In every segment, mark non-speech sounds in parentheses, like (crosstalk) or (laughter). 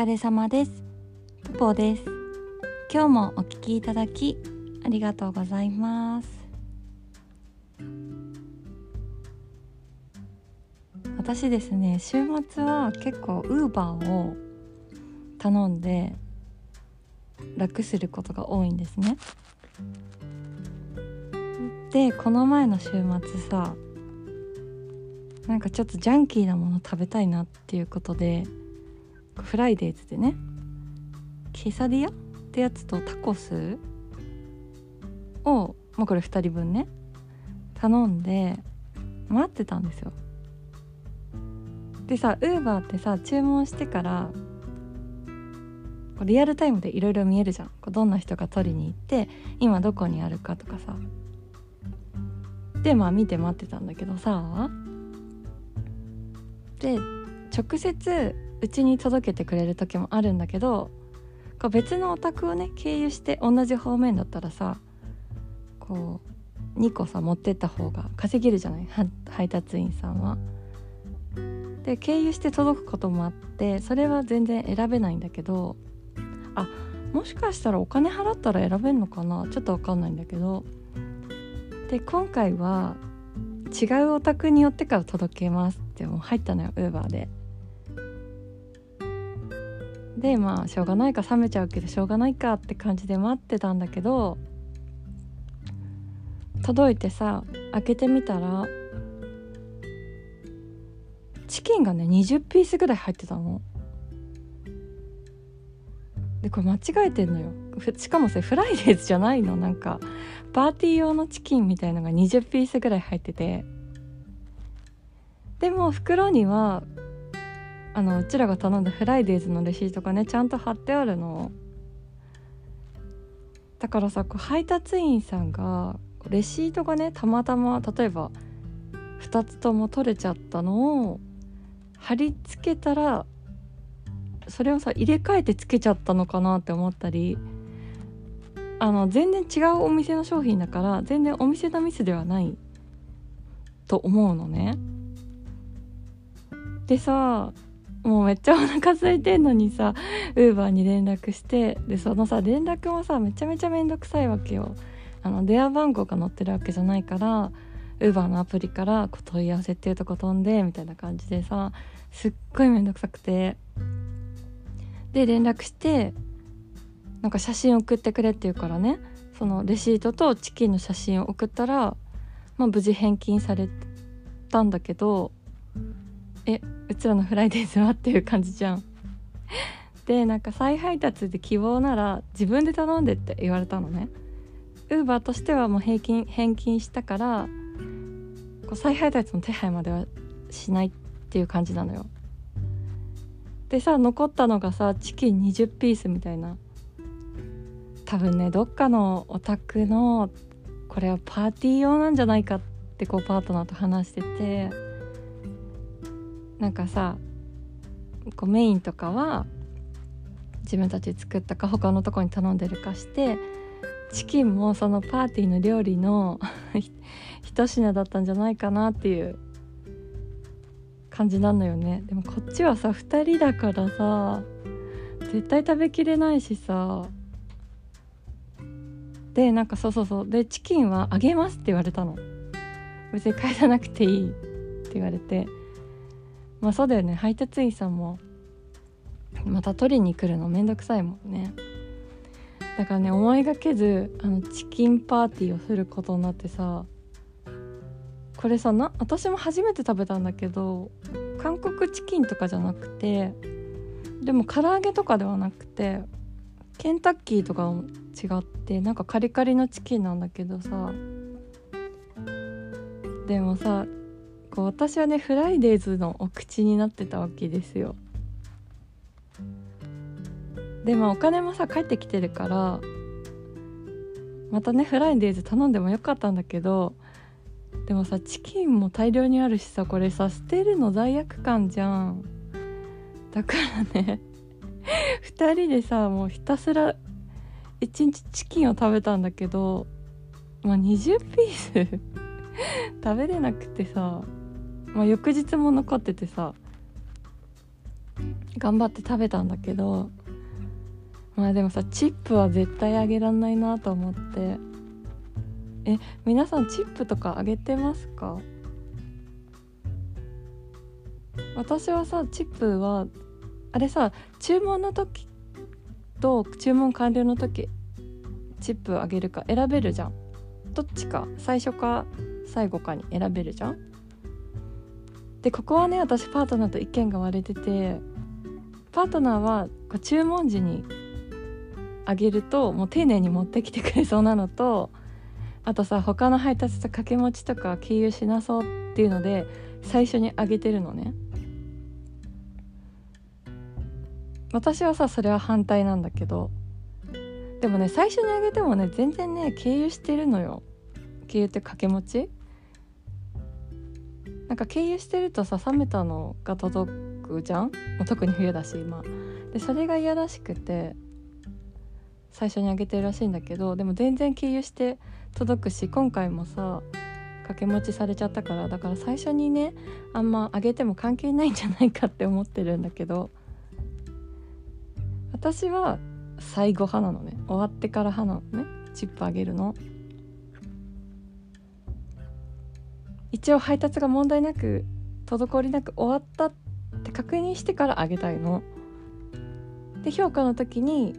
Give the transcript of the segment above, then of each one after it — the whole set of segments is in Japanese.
疲れ様です。ポポです。今日もお聞きいただきありがとうございます。私ですね週末は結構ウーバーを頼んで楽することが多いんですね。でこの前の週末さなんかちょっとジャンキーなもの食べたいなっていうことでフライデーズでねケサディアってやつとタコスをまあこれ2人分ね頼んで待ってたんですよ。でさウーバーってさ注文してからリアルタイムでいろいろ見えるじゃん。どんな人が取りに行って今どこにあるかとかさ。でまあ見て待ってたんだけどさ。で直接うちに届けてくれる時もあるんだけどこう別のお宅をね経由して同じ方面だったらさこう2個さ持ってった方が稼げるじゃない？配達員さんは。で経由して届くこともあってそれは全然選べないんだけどあもしかしたらお金払ったら選べんのかな？ちょっと分かんないんだけどで今回は違うお宅によってから届けますってもう入ったのよウーバーで。でまあしょうがないか冷めちゃうけどしょうがないかって感じで待ってたんだけど届いてさ開けてみたらチキンがね20ピースぐらい入ってたの。でこれ間違えてんのよ。しかもさフライデーズじゃないの。なんかパーティー用のチキンみたいのが20ピースぐらい入ってて。でも袋にはあのうちらが頼んだフライデーズのレシートがねちゃんと貼ってあるのだからさこう配達員さんがレシートがねたまたま例えば2つとも取れちゃったのを貼り付けたらそれをさ入れ替えてつけちゃったのかなって思ったりあの全然違うお店の商品だから全然お店のミスではないと思うのね。でさもうめっちゃお腹空いてんのにさウーバーに連絡してでそのさ連絡もさめちゃめちゃめんどくさいわけよ。あの電話番号が載ってるわけじゃないからウーバーのアプリからこう問い合わせっていうとこ飛んでみたいな感じでさすっごいめんどくさくてで連絡してなんか写真送ってくれって言うからねそのレシートとチキンの写真を送ったら、まあ、無事返金されたんだけどえうちらのフライデーズは？っていう感じじゃん。(laughs) でなんか再配達で希望なら自分で頼んでって言われたのね。ウーバーとしてはもう平均返金したからこう再配達の手配まではしないっていう感じなのよ。でさ残ったのがさチキン20ピースみたいな多分ねどっかのお宅のこれはパーティー用なんじゃないかってこうパートナーと話しててなんかさこうメインとかは自分たち作ったか他のとこに頼んでるかしてチキンもそのパーティーの料理の (laughs) 一品だったんじゃないかなっていう感じなのよね。でもこっちはさ2人だからさ絶対食べきれないしさ。でなんかそうそうそう。でチキンはあげますって言われたの。別に返さなくていいって言われて。まあそうだよね。配達員さんもまた取りに来るのめんどくさいもんね。だからね思いがけずあのチキンパーティーをすることになってさこれさな私も初めて食べたんだけど韓国チキンとかじゃなくてでも唐揚げとかではなくてケンタッキーとかも違ってなんかカリカリのチキンなんだけどさでもさこう私はねフライデーズのお口になってたわけですよ。でもお金もさ帰ってきてるからまたねフライデーズ頼んでもよかったんだけどでもさチキンも大量にあるしさこれさ捨てるの罪悪感じゃん。だからね (laughs) 2人でさもうひたすら1日チキンを食べたんだけど、まあ、20ピース (laughs) 食べれなくてさ、まあ、翌日も残っててさ頑張って食べたんだけどまあでもさチップは絶対あげらんないなと思って。え皆さんチップとかあげてますか？私はさチップはあれさ注文の時と注文完了の時チップあげるか選べるじゃん。どっちか最初か最後かに選べるじゃん。でここはね私パートナーと意見が割れててパートナーは注文時にあげるともう丁寧に持ってきてくれそうなのとあとさ他の配達と掛け持ちとか経由しなそうっていうので最初にあげてるのね。私はさそれは反対なんだけどでもね最初にあげてもね全然ね経由してるのよ。経由って掛け持ち。なんか経由してるとさ冷めたのが届くじゃん？もう特に冬だし今。でそれが嫌らしくて最初にあげてるらしいんだけどでも全然経由して届くし今回もさ掛け持ちされちゃったからだから最初にねあんまあげても関係ないんじゃないかって思ってるんだけど私は最後派なのね。終わってから派なのね。チップあげるの一応配達が問題なく滞りなく終わったって確認してからあげたいの。で評価の時に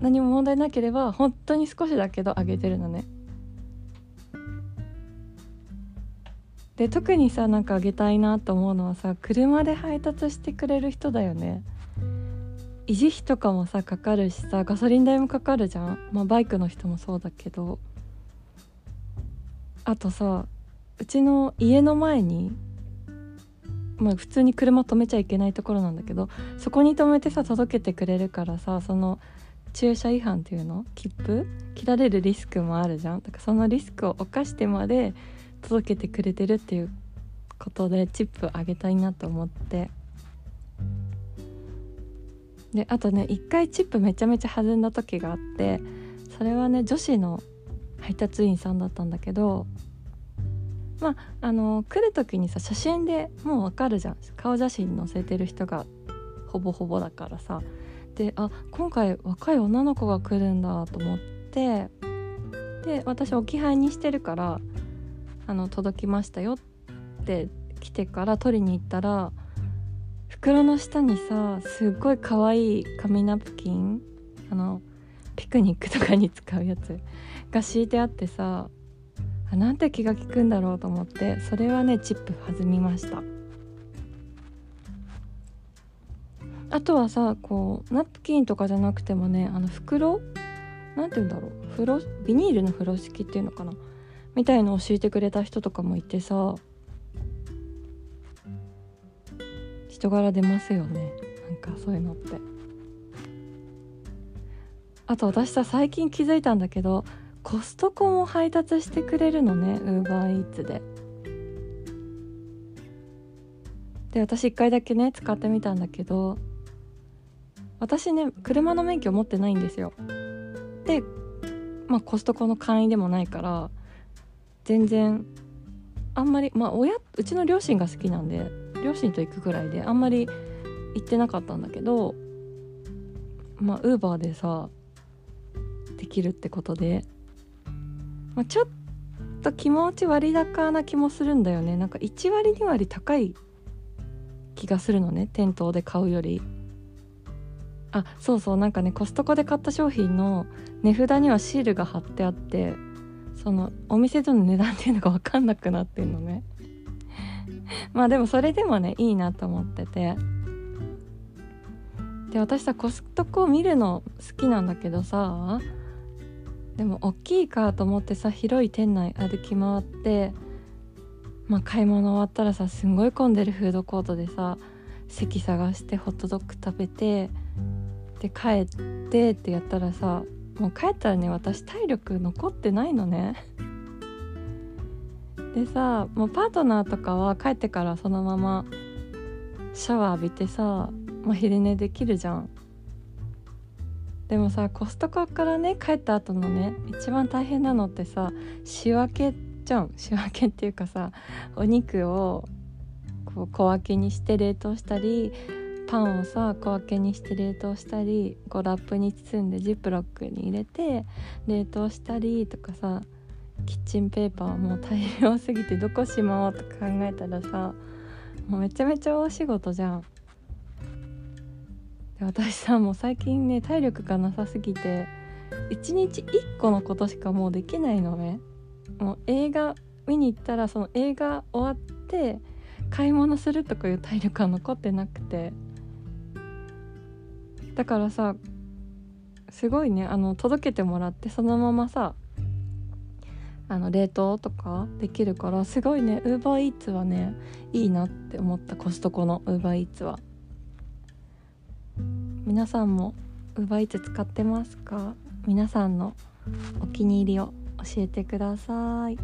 何も問題なければ本当に少しだけどあげてるのね。で特にさなんかあげたいなと思うのはさ車で配達してくれる人だよね。維持費とかもさかかるしさガソリン代もかかるじゃん、まあ、バイクの人もそうだけど。あとさうちの家の前にまあ普通に車止めちゃいけないところなんだけどそこに止めてさ届けてくれるからさその駐車違反っていうの？切符？切られるリスクもあるじゃん？だからそのリスクを冒してまで届けてくれてるっていうことでチップあげたいなと思って。であとね一回チップめちゃめちゃ弾んだ時があってそれはね女子の配達員さんだったんだけどまああの来る時にさ写真でもうわかるじゃん。顔写真載せてる人がほぼほぼだからさ。であ今回若い女の子が来るんだと思って。で私置き配にしてるからあの届きましたよって来てから取りに行ったら袋の下にさすっごい可愛い紙ナプキンあのピクニックとかに使うやつが敷いてあってさなんて気が利くんだろうと思ってそれはねチップ弾みました。あとはさこうナプキンとかじゃなくてもねあの袋？なんて言うんだろう？風呂？ビニールの風呂敷っていうのかな？みたいのを敷いてくれた人とかもいてさ人柄出ますよね。なんかそういうのって。あと私さ最近気づいたんだけどコストコも配達してくれるのねウーバーイーツで。で私1回だけね使ってみたんだけど私ね車の免許持ってないんですよ。でまあコストコの会員でもないから全然あんまりまあ親うちの両親が好きなんで両親と行くぐらいであんまり行ってなかったんだけどまあウーバーでさできるってことで、まあ、ちょっと気持ち割高な気もするんだよね。なんか1割2割高い気がするのね。店頭で買うより。あそうそう。なんかねコストコで買った商品の値札にはシールが貼ってあってそのお店での値段っていうのが分かんなくなってんのね。(laughs) まあでもそれでもねいいなと思ってて。で私さコストコを見るの好きなんだけどさでも大きいかと思ってさ広い店内歩き回ってまあ買い物終わったらさすんごい混んでるフードコートでさ席探してホットドッグ食べてで帰ってってやったらさもう帰ったらね私体力残ってないのね。(laughs) でさもうパートナーとかは帰ってからそのままシャワー浴びてさ、まあ、昼寝できるじゃん。でもさコストコからね帰った後のね一番大変なのってさ仕分けじゃん仕分けっていうかさお肉をこう小分けにして冷凍したりパンをさ小分けにして冷凍したりこうラップに包んでジップロックに入れて冷凍したりとかさキッチンペーパーもう大量すぎてどこしまおうとか考えたらさもうめちゃめちゃ大仕事じゃん。私さもう最近ね体力がなさすぎて1日1個のことしかもうできないのね。もう映画見に行ったらその映画終わって買い物するとかいう体力は残ってなくて。だからさすごいねあの届けてもらってそのままさあの冷凍とかできるからすごいねウーバーイーツはねいいなって思った。コストコのウーバーイーツは。皆さんもウーバーイーツ使ってますか？皆さんのお気に入りを教えてください。